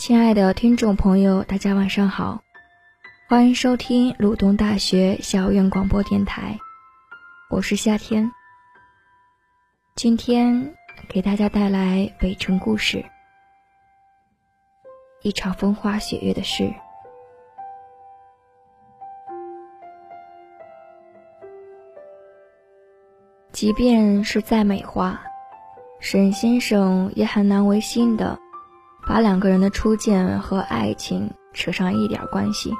亲爱的听众朋友，大家晚上好，欢迎收听鲁东大学校园广播电台，我是夏天。今天给大家带来北城故事，一场风花雪月的事。即便是再美化，沈先生也很难违心的。把两个人的初见和爱情扯上一点关系。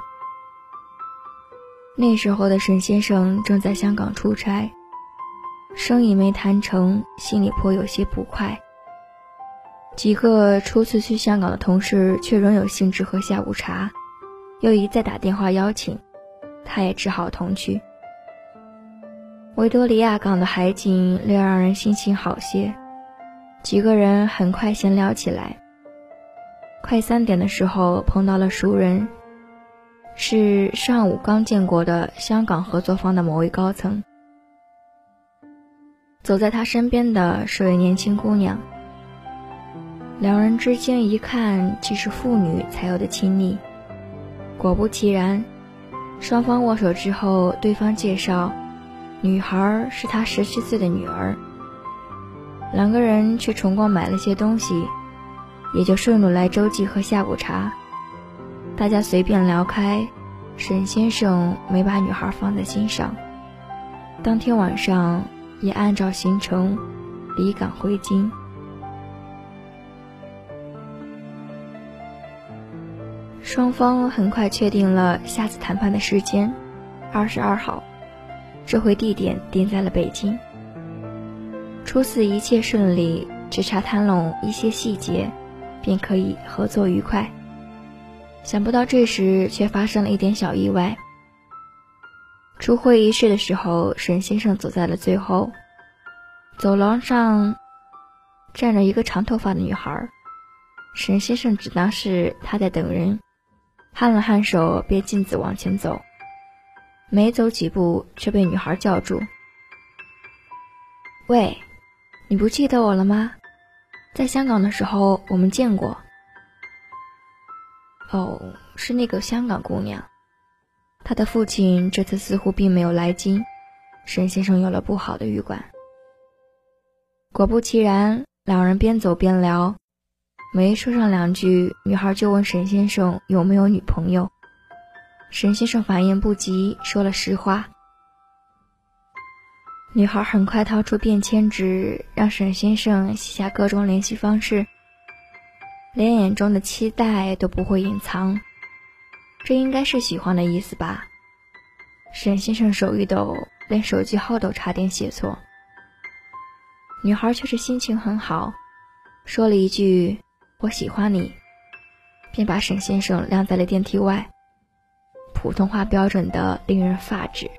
那时候的沈先生正在香港出差，生意没谈成，心里颇有些不快。几个初次去香港的同事却仍有兴致喝下午茶，又一再打电话邀请，他也只好同去。维多利亚港的海景略让人心情好些，几个人很快闲聊起来。快三点的时候碰到了熟人，是上午刚见过的香港合作方的某位高层。走在他身边的是位年轻姑娘，两人之间一看即是父女才有的亲昵。果不其然，双方握手之后，对方介绍，女孩是他十七岁的女儿。两个人去崇光买了些东西。也就顺路来洲际喝下午茶，大家随便聊开，沈先生没把女孩放在心上。当天晚上也按照行程离港回京。双方很快确定了下次谈判的时间，二十二号，这回地点定在了北京。初次一切顺利，只差谈拢一些细节。便可以合作愉快。想不到这时却发生了一点小意外。出会议室的时候，沈先生走在了最后，走廊上站着一个长头发的女孩。沈先生只当是他在等人，颔了颔首，便径自往前走。没走几步，却被女孩叫住：“喂，你不记得我了吗？”在香港的时候，我们见过。哦，是那个香港姑娘。她的父亲这次似乎并没有来京，沈先生有了不好的预感。果不其然，两人边走边聊，没说上两句，女孩就问沈先生有没有女朋友。沈先生反应不及，说了实话。女孩很快掏出便签纸，让沈先生写下各种联系方式，连眼中的期待都不会隐藏。这应该是喜欢的意思吧？沈先生手一抖，连手机号都差点写错。女孩却是心情很好，说了一句“我喜欢你”，便把沈先生晾在了电梯外。普通话标准的令人发指。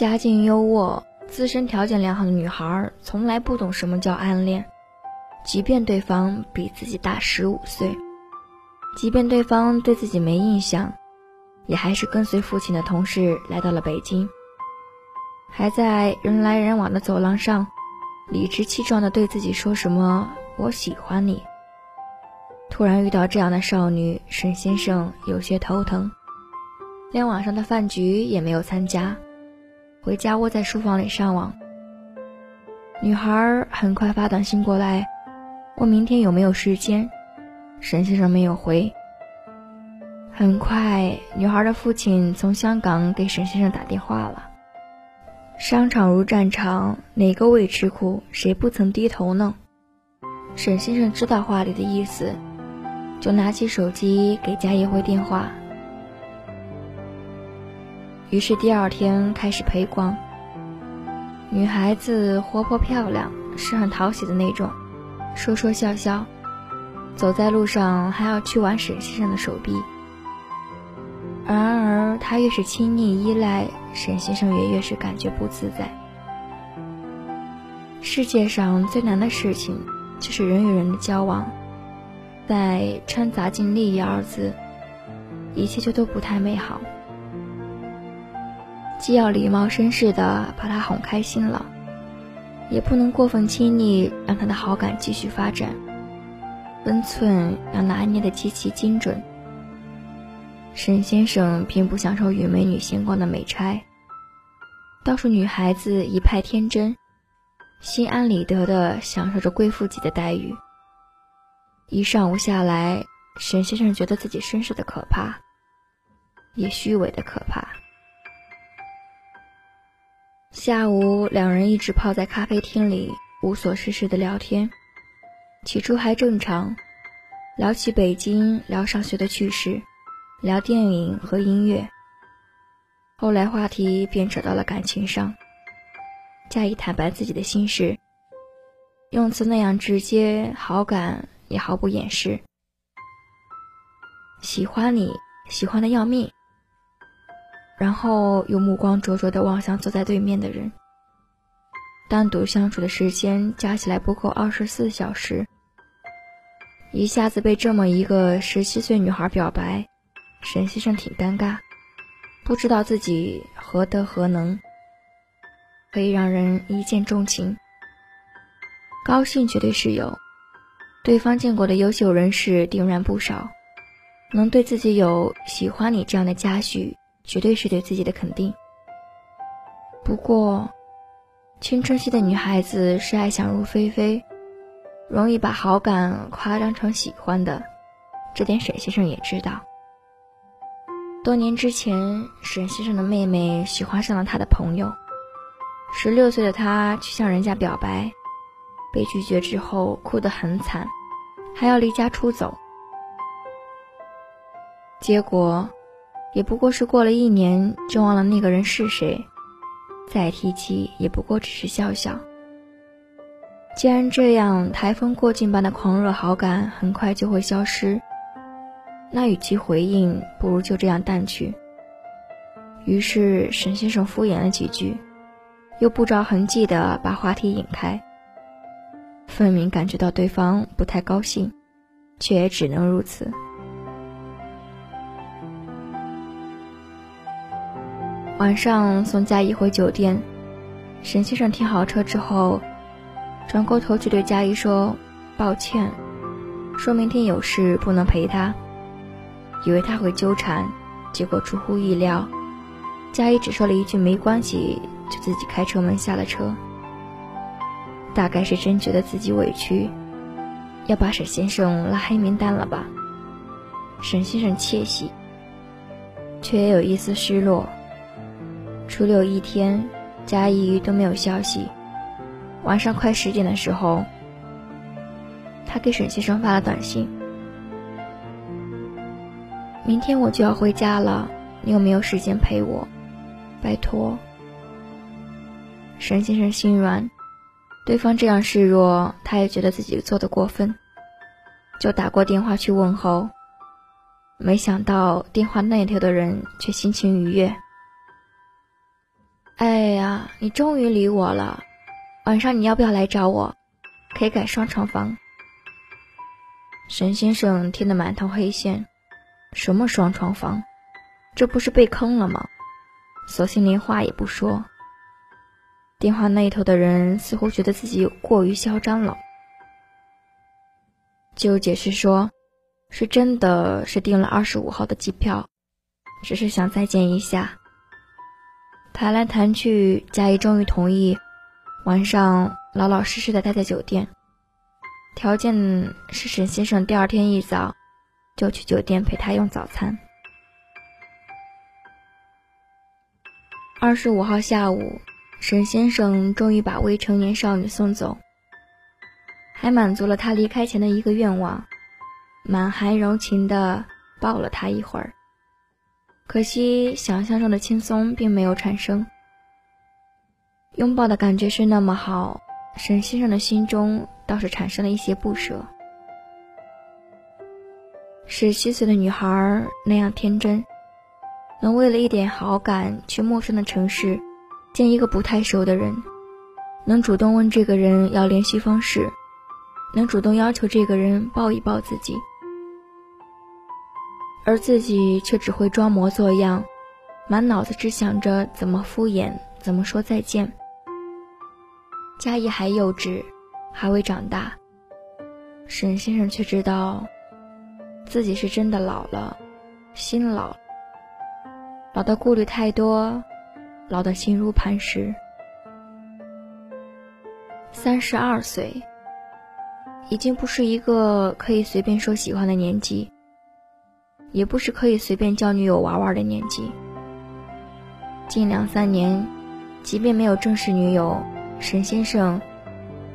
家境优渥、自身条件良好的女孩，从来不懂什么叫暗恋。即便对方比自己大十五岁，即便对方对自己没印象，也还是跟随父亲的同事来到了北京。还在人来人往的走廊上，理直气壮地对自己说什么“我喜欢你”。突然遇到这样的少女，沈先生有些头疼，连晚上的饭局也没有参加。回家窝在书房里上网。女孩很快发短信过来，问明天有没有时间。沈先生没有回。很快，女孩的父亲从香港给沈先生打电话了。商场如战场，哪个未吃苦，谁不曾低头呢？沈先生知道话里的意思，就拿起手机给家一回电话。于是第二天开始陪逛。女孩子活泼漂亮，是很讨喜的那种，说说笑笑，走在路上还要去挽沈先生的手臂。然而她越是亲昵依赖，沈先生也越是感觉不自在。世界上最难的事情，就是人与人的交往，再掺杂进利益二字，一切就都不太美好。既要礼貌绅士的把他哄开心了，也不能过分亲昵，让他的好感继续发展。分寸要拿捏的极其精准。沈先生并不享受与美女闲逛的美差，倒是女孩子一派天真，心安理得的享受着贵妇级的待遇。一上午下来，沈先生觉得自己绅士的可怕，也虚伪的可怕。下午，两人一直泡在咖啡厅里，无所事事的聊天。起初还正常，聊起北京，聊上学的趣事。聊电影和音乐，后来话题便扯到了感情上。加以坦白自己的心事，用词那样直接，好感也毫不掩饰。喜欢你，喜欢的要命。然后又目光灼灼地望向坐在对面的人。单独相处的时间加起来不够二十四小时，一下子被这么一个十七岁女孩表白。沈先生挺尴尬，不知道自己何德何能，可以让人一见钟情。高兴绝对是有，对方见过的优秀人士定然不少，能对自己有喜欢你这样的嘉许，绝对是对自己的肯定。不过，青春期的女孩子是爱想入非非，容易把好感夸张成喜欢的，这点沈先生也知道。多年之前，沈先生的妹妹喜欢上了他的朋友。十六岁的他去向人家表白，被拒绝之后哭得很惨，还要离家出走。结果，也不过是过了一年就忘了那个人是谁，再提起也不过只是笑笑。既然这样，台风过境般的狂热好感很快就会消失。那与其回应，不如就这样淡去。于是沈先生敷衍了几句，又不着痕迹地把话题引开。分明感觉到对方不太高兴，却也只能如此。晚上送佳怡回酒店，沈先生停好车之后，转过头去对佳怡说：“抱歉，说明天有事不能陪她。”以为他会纠缠，结果出乎意料，佳怡只说了一句“没关系”，就自己开车门下了车。大概是真觉得自己委屈，要把沈先生拉黑名单了吧？沈先生窃喜，却也有一丝失落。初六一天，佳怡都没有消息。晚上快十点的时候，他给沈先生发了短信。明天我就要回家了，你有没有时间陪我？拜托。沈先生心软，对方这样示弱，他也觉得自己做的过分，就打过电话去问候。没想到电话那头的人却心情愉悦。哎呀，你终于理我了，晚上你要不要来找我？可以改双床房。沈先生听得满头黑线。什么双床房？这不是被坑了吗？索性连话也不说。电话那头的人似乎觉得自己过于嚣张了，就解释说，是真的是订了二十五号的机票，只是想再见一下。谈来谈去，佳怡终于同意，晚上老老实实的待在酒店，条件是沈先生第二天一早。就去酒店陪她用早餐。二十五号下午，沈先生终于把未成年少女送走，还满足了他离开前的一个愿望，满含柔情的抱了她一会儿。可惜，想象中的轻松并没有产生。拥抱的感觉是那么好，沈先生的心中倒是产生了一些不舍。十七岁的女孩那样天真，能为了一点好感去陌生的城市见一个不太熟的人，能主动问这个人要联系方式，能主动要求这个人抱一抱自己，而自己却只会装模作样，满脑子只想着怎么敷衍，怎么说再见。佳怡还幼稚，还未长大。沈先生却知道，自己是真的老了，心老，老的顾虑太多，老的心如磐石。三十二岁，已经不是一个可以随便说喜欢的年纪，也不是可以随便交女友玩玩的年纪。近两三年，即便没有正式女友，沈先生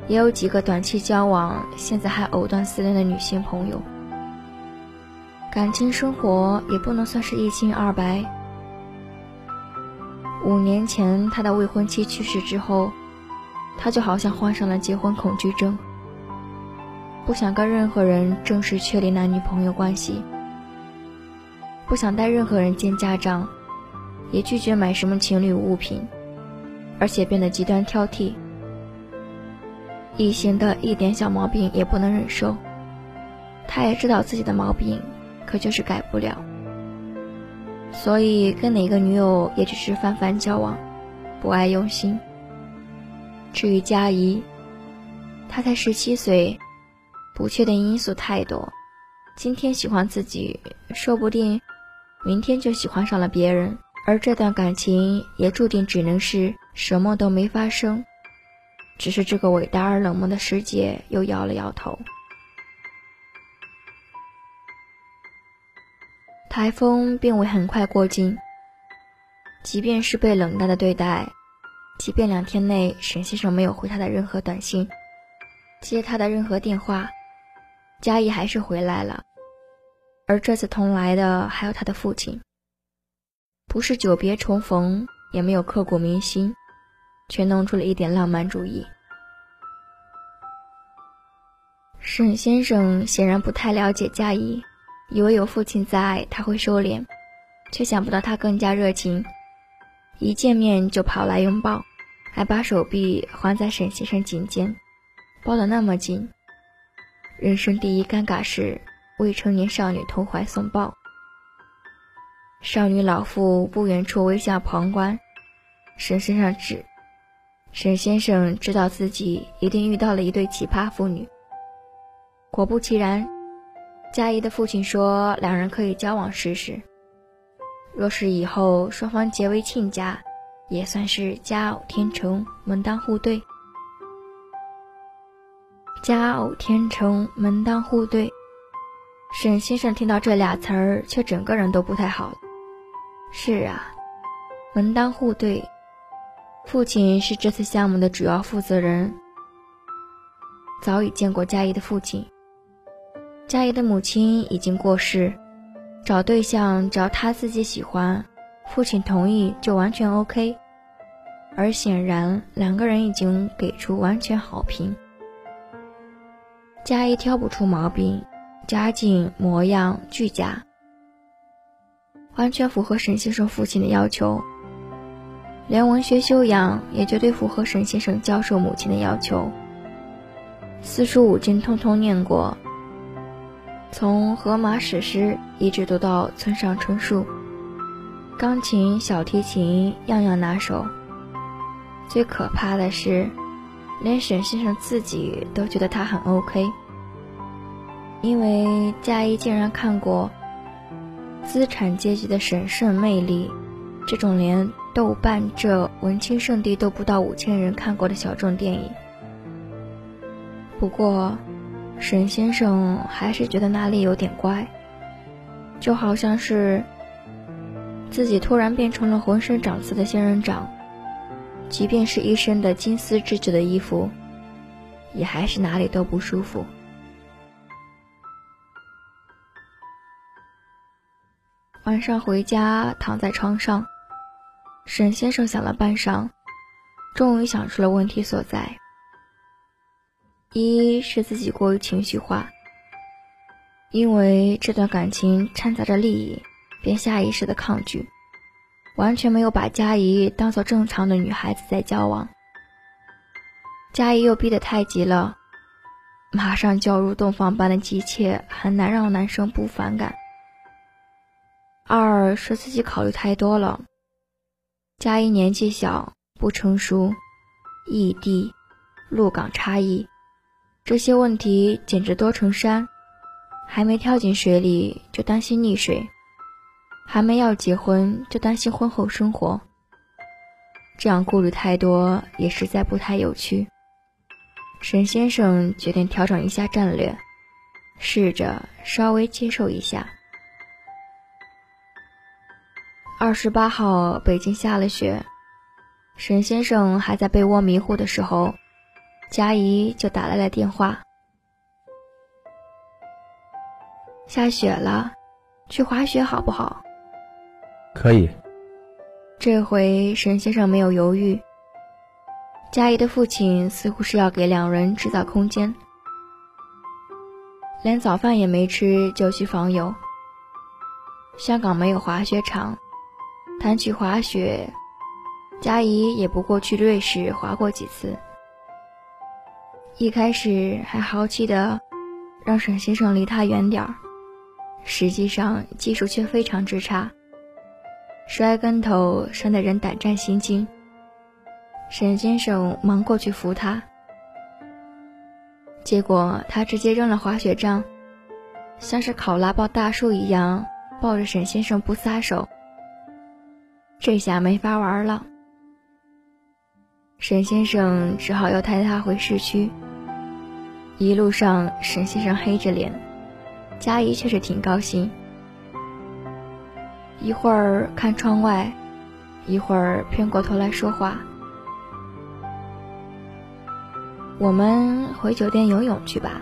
也有几个短期交往、现在还藕断丝连的女性朋友。感情生活也不能算是一清二白。五年前，他的未婚妻去世之后，他就好像患上了结婚恐惧症，不想跟任何人正式确立男女朋友关系，不想带任何人见家长。也拒绝买什么情侣物品，而且变得极端挑剔。异性的一点小毛病也不能忍受。他也知道自己的毛病，可就是改不了。所以跟哪个女友也只是泛泛交往，不爱用心。至于佳怡，她才十七岁，不确定因素太多。今天喜欢自己，说不定明天就喜欢上了别人。而这段感情也注定只能是什么都没发生，只是这个伟大而冷漠的世界又摇了摇头。台风并未很快过境，即便是被冷淡的对待，即便两天内沈先生没有回他的任何短信，接他的任何电话，嘉义还是回来了，而这次同来的还有他的父亲。不是久别重逢，也没有刻骨铭心，却弄出了一点浪漫主义。沈先生显然不太了解佳怡，以为有父亲在，他会收敛，却想不到他更加热情，一见面就跑来拥抱，还把手臂环在沈先生颈间，抱得那么紧。人生第一尴尬是未成年少女投怀送抱。少女老妇不远处微笑旁观，沈先生指，沈先生知道自己一定遇到了一对奇葩妇女。果不其然，佳怡的父亲说两人可以交往试试。若是以后双方结为亲家，也算是佳偶天成，门当户对。佳偶天成，门当户对。沈先生听到这俩词儿，却整个人都不太好。是啊，门当户对。父亲是这次项目的主要负责人，早已见过佳怡的父亲。佳怡的母亲已经过世，找对象只要他自己喜欢，父亲同意就完全 OK。而显然，两个人已经给出完全好评。佳怡挑不出毛病，家境模样俱佳。完全符合沈先生父亲的要求，连文学修养也绝对符合沈先生教授母亲的要求。四书五经通通念过，从荷马史诗一直读到村上春树，钢琴、小提琴样样拿手。最可怕的是，连沈先生自己都觉得他很 OK，因为佳怡竟然看过。资产阶级的神圣魅力，这种连豆瓣这文青圣地都不到五千人看过的小众电影。不过，沈先生还是觉得哪里有点怪，就好像是自己突然变成了浑身长刺的仙人掌，即便是一身的金丝织就的衣服，也还是哪里都不舒服。晚上回家，躺在床上，沈先生想了半晌，终于想出了问题所在。一是自己过于情绪化，因为这段感情掺杂着利益，便下意识的抗拒，完全没有把佳怡当做正常的女孩子在交往。佳怡又逼得太急了，马上就要入洞房般的急切，很难让男生不反感。二是自己考虑太多了。佳一年纪小，不成熟，异地，陆港差异，这些问题简直多成山。还没跳进水里就担心溺水，还没要结婚就担心婚后生活。这样顾虑太多也实在不太有趣。沈先生决定调整一下战略，试着稍微接受一下。二十八号，北京下了雪。沈先生还在被窝迷糊的时候，佳怡就打来了电话。下雪了，去滑雪好不好？可以。这回沈先生没有犹豫。佳怡的父亲似乎是要给两人制造空间，连早饭也没吃就去访友。香港没有滑雪场。谈起滑雪，佳怡也不过去瑞士滑过几次。一开始还豪气的让沈先生离他远点儿，实际上技术却非常之差，摔跟头摔得人胆战心惊。沈先生忙过去扶他，结果他直接扔了滑雪杖，像是考拉抱大树一样抱着沈先生不撒手。这下没法玩了，沈先生只好又带他回市区。一路上，沈先生黑着脸，佳怡却是挺高兴。一会儿看窗外，一会儿偏过头来说话。我们回酒店游泳去吧，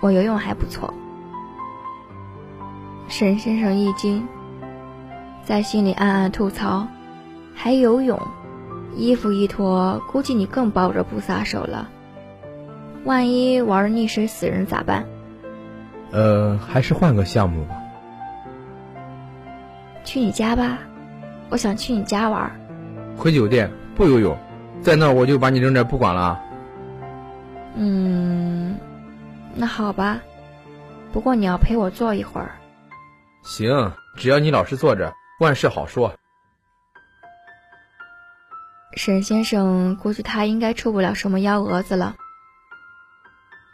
我游泳还不错。沈先生一惊。在心里暗暗吐槽：“还游泳，衣服一脱，估计你更抱着不撒手了。万一玩溺水死人咋办？”呃，还是换个项目吧。去你家吧，我想去你家玩。回酒店不游泳，在那我就把你扔这不管了。嗯，那好吧，不过你要陪我坐一会儿。行，只要你老实坐着。万事好说。沈先生估计他应该出不了什么幺蛾子了。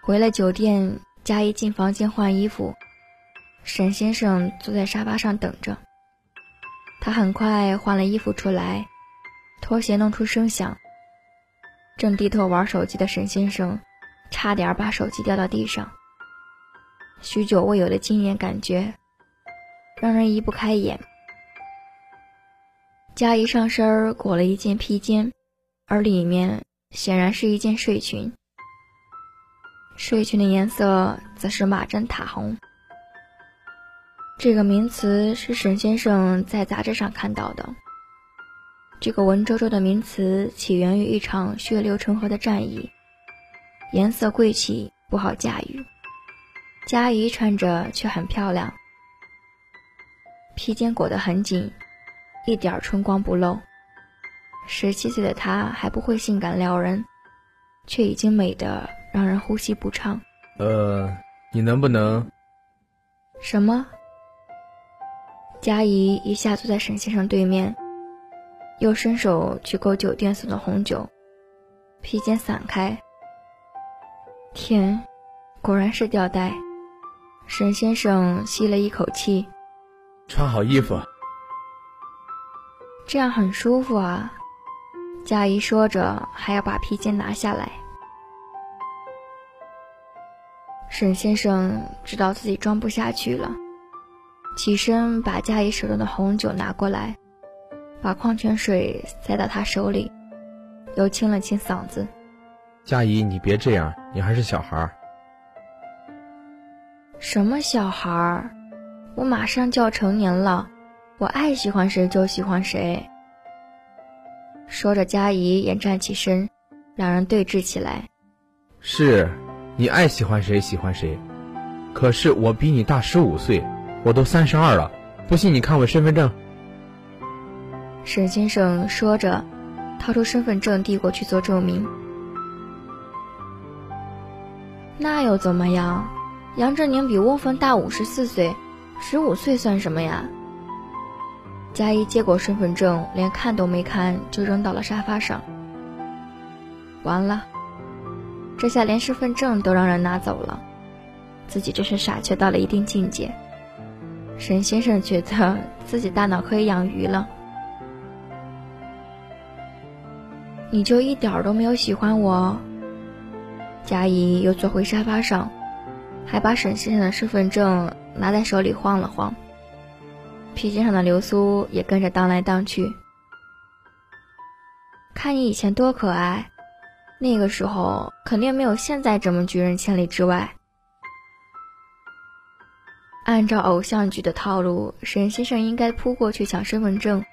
回了酒店，佳怡进房间换衣服，沈先生坐在沙发上等着。他很快换了衣服出来，拖鞋弄出声响。正低头玩手机的沈先生，差点把手机掉到地上。许久未有的惊艳感觉，让人移不开眼。佳怡上身裹了一件披肩，而里面显然是一件睡裙。睡裙的颜色则是马珍塔红。这个名词是沈先生在杂志上看到的。这个文绉绉的名词起源于一场血流成河的战役，颜色贵气，不好驾驭。佳怡穿着却很漂亮，披肩裹得很紧。一点春光不露，十七岁的她还不会性感撩人，却已经美得让人呼吸不畅。呃，你能不能？什么？佳怡一下坐在沈先生对面，又伸手去勾酒店送的红酒，披肩散开。天，果然是吊带。沈先生吸了一口气，穿好衣服。这样很舒服啊，佳怡说着，还要把披肩拿下来。沈先生知道自己装不下去了，起身把佳怡手中的红酒拿过来，把矿泉水塞到她手里，又清了清嗓子：“佳怡，你别这样，你还是小孩儿。”“什么小孩儿？我马上就要成年了。”我爱喜欢谁就喜欢谁。说着，佳怡也站起身，两人对峙起来。是，你爱喜欢谁喜欢谁，可是我比你大十五岁，我都三十二了，不信你看我身份证。沈先生说着，掏出身份证递过去做证明。那又怎么样？杨振宁比翁峰大五十四岁，十五岁算什么呀？佳怡接过身份证，连看都没看就扔到了沙发上。完了，这下连身份证都让人拿走了，自己真是傻缺到了一定境界。沈先生觉得自己大脑可以养鱼了。你就一点都没有喜欢我？佳怡又坐回沙发上，还把沈先生的身份证拿在手里晃了晃。皮筋上的流苏也跟着荡来荡去。看你以前多可爱，那个时候肯定没有现在这么拒人千里之外。按照偶像剧的套路，沈先生应该扑过去抢身份证，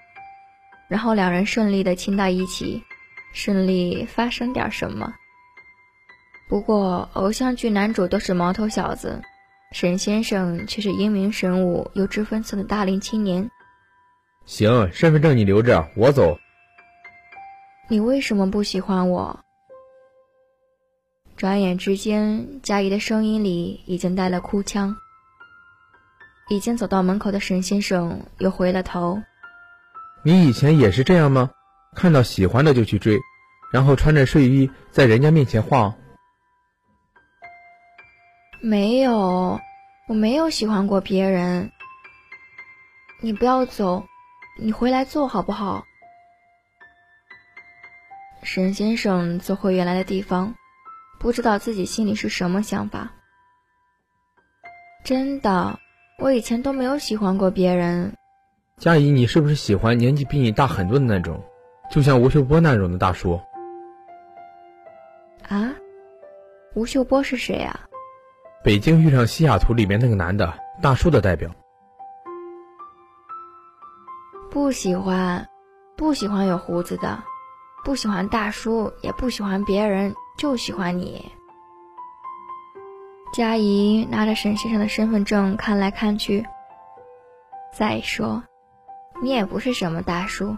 然后两人顺利的亲到一起，顺利发生点什么。不过偶像剧男主都是毛头小子。沈先生却是英明神武、有知分寸的大龄青年。行，身份证你留着，我走。你为什么不喜欢我？转眼之间，佳怡的声音里已经带了哭腔。已经走到门口的沈先生又回了头。你以前也是这样吗？看到喜欢的就去追，然后穿着睡衣在人家面前晃。没有，我没有喜欢过别人。你不要走，你回来坐好不好？沈先生走回原来的地方，不知道自己心里是什么想法。真的，我以前都没有喜欢过别人。佳怡，你是不是喜欢年纪比你大很多的那种，就像吴秀波那种的大叔？啊，吴秀波是谁啊？北京遇上西雅图里面那个男的大叔的代表，不喜欢，不喜欢有胡子的，不喜欢大叔，也不喜欢别人，就喜欢你。佳怡拿着沈先生的身份证看来看去，再说，你也不是什么大叔。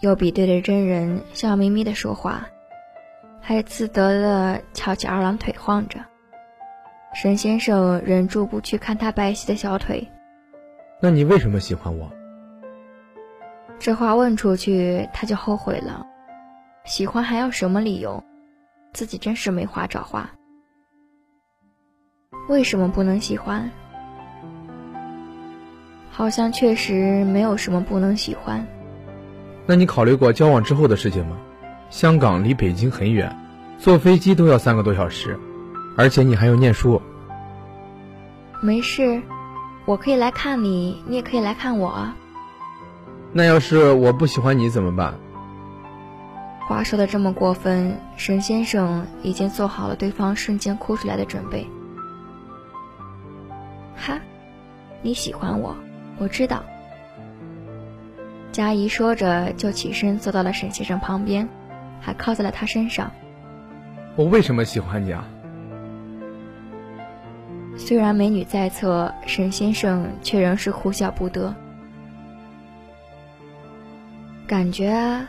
又比对着真人笑眯眯的说话，还自得的翘起二郎腿晃着。沈先生忍住不去看他白皙的小腿。那你为什么喜欢我？这话问出去，他就后悔了。喜欢还要什么理由？自己真是没话找话。为什么不能喜欢？好像确实没有什么不能喜欢。那你考虑过交往之后的事情吗？香港离北京很远，坐飞机都要三个多小时。而且你还要念书。没事，我可以来看你，你也可以来看我。那要是我不喜欢你怎么办？话说的这么过分，沈先生已经做好了对方瞬间哭出来的准备。哈，你喜欢我，我知道。佳怡说着就起身坐到了沈先生旁边，还靠在了他身上。我为什么喜欢你啊？虽然美女在侧，沈先生却仍是哭笑不得。感觉啊，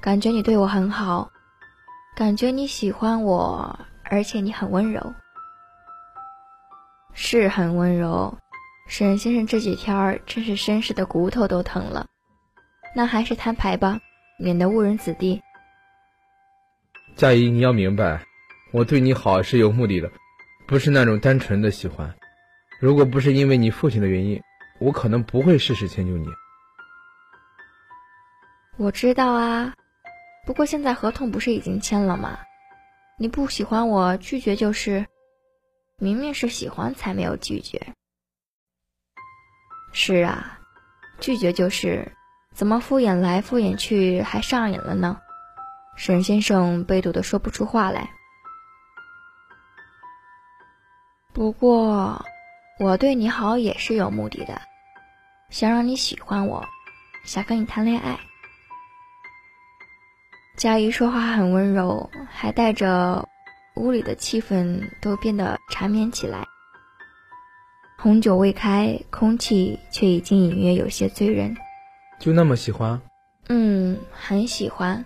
感觉你对我很好，感觉你喜欢我，而且你很温柔，是很温柔。沈先生这几天儿真是绅士的骨头都疼了。那还是摊牌吧，免得误人子弟。佳怡，你要明白，我对你好是有目的的。不是那种单纯的喜欢，如果不是因为你父亲的原因，我可能不会事事迁就你。我知道啊，不过现在合同不是已经签了吗？你不喜欢我，拒绝就是，明明是喜欢才没有拒绝。是啊，拒绝就是，怎么敷衍来敷衍去还上瘾了呢？沈先生被堵得说不出话来。不过，我对你好也是有目的的，想让你喜欢我，想跟你谈恋爱。佳怡说话很温柔，还带着屋里的气氛都变得缠绵起来。红酒未开，空气却已经隐约有些醉人。就那么喜欢？嗯，很喜欢。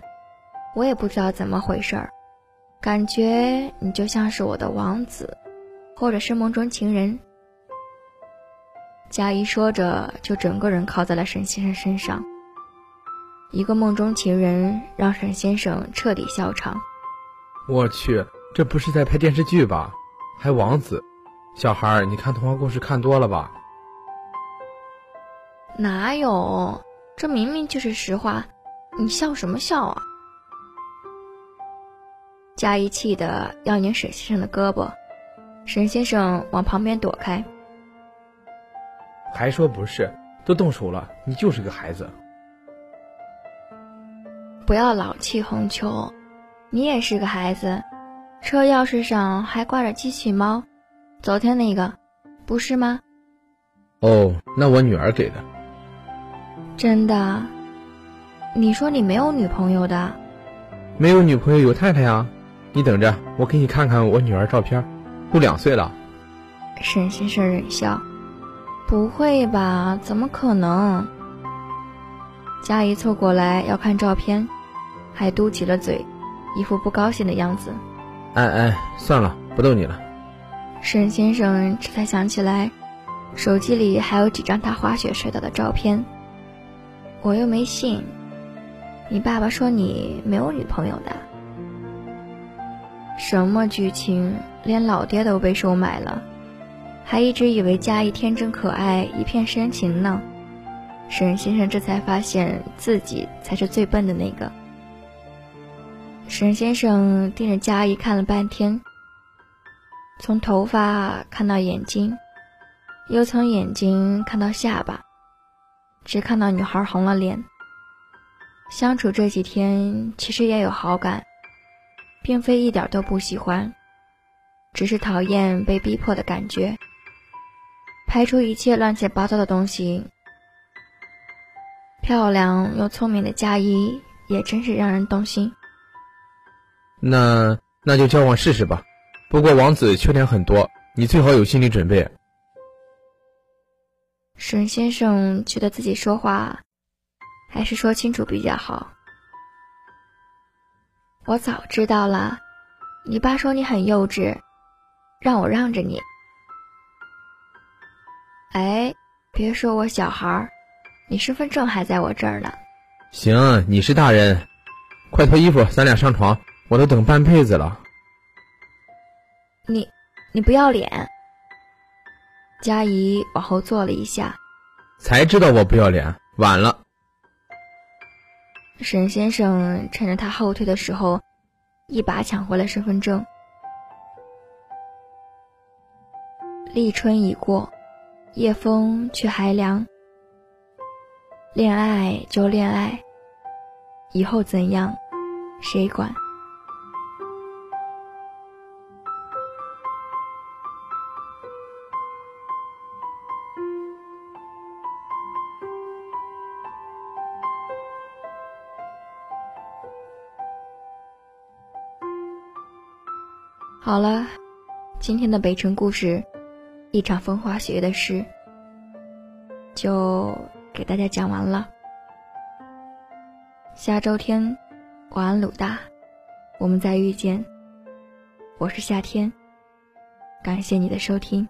我也不知道怎么回事儿，感觉你就像是我的王子。或者是梦中情人，佳怡说着，就整个人靠在了沈先生身上。一个梦中情人让沈先生彻底笑场。我去，这不是在拍电视剧吧？还王子，小孩儿，你看童话故事看多了吧？哪有？这明明就是实话，你笑什么笑啊？佳怡气得要拧沈先生的胳膊，沈先生往旁边躲开。还说不是？都动手了，你就是个孩子。不要老气横秋，你也是个孩子。车钥匙上还挂着机器猫，昨天那个，不是吗？哦，那我女儿给的。真的？你说你没有女朋友的？没有女朋友有太太呀，你等着，我给你看看我女儿照片，都两岁了。沈先生忍笑：“不会吧？怎么可能？”佳怡凑过来要看照片，还嘟起了嘴，一副不高兴的样子。哎哎，算了，不逗你了。沈先生这才想起来，手机里还有几张他滑雪摔倒的照片。我又没信，你爸爸说你没有女朋友的。什么剧情，连老爹都被收买了，还一直以为佳怡天真可爱，一片深情呢。沈先生这才发现自己才是最笨的那个。沈先生盯着佳怡看了半天，从头发看到眼睛，又从眼睛看到下巴。只看到女孩红了脸。相处这几天，其实也有好感，并非一点都不喜欢，只是讨厌被逼迫的感觉。排除一切乱七八糟的东西，漂亮又聪明的佳怡也真是让人动心。那那就交往试试吧。不过王子缺点很多，你最好有心理准备。沈先生觉得自己说话还是说清楚比较好。我早知道了，你爸说你很幼稚，让我让着你。哎，别说我小孩儿，你身份证还在我这儿呢。行，你是大人，快脱衣服，咱俩上床。我都等半辈子了。你，你不要脸！佳怡往后坐了一下，才知道我不要脸。晚了。沈先生趁着他后退的时候，一把抢回了身份证。立春已过，夜风却还凉。恋爱就恋爱，以后怎样，谁管？今天的北城故事，一场风花雪月的事，就给大家讲完了。下周天，晚安鲁大，我们再遇见。我是夏天，感谢你的收听。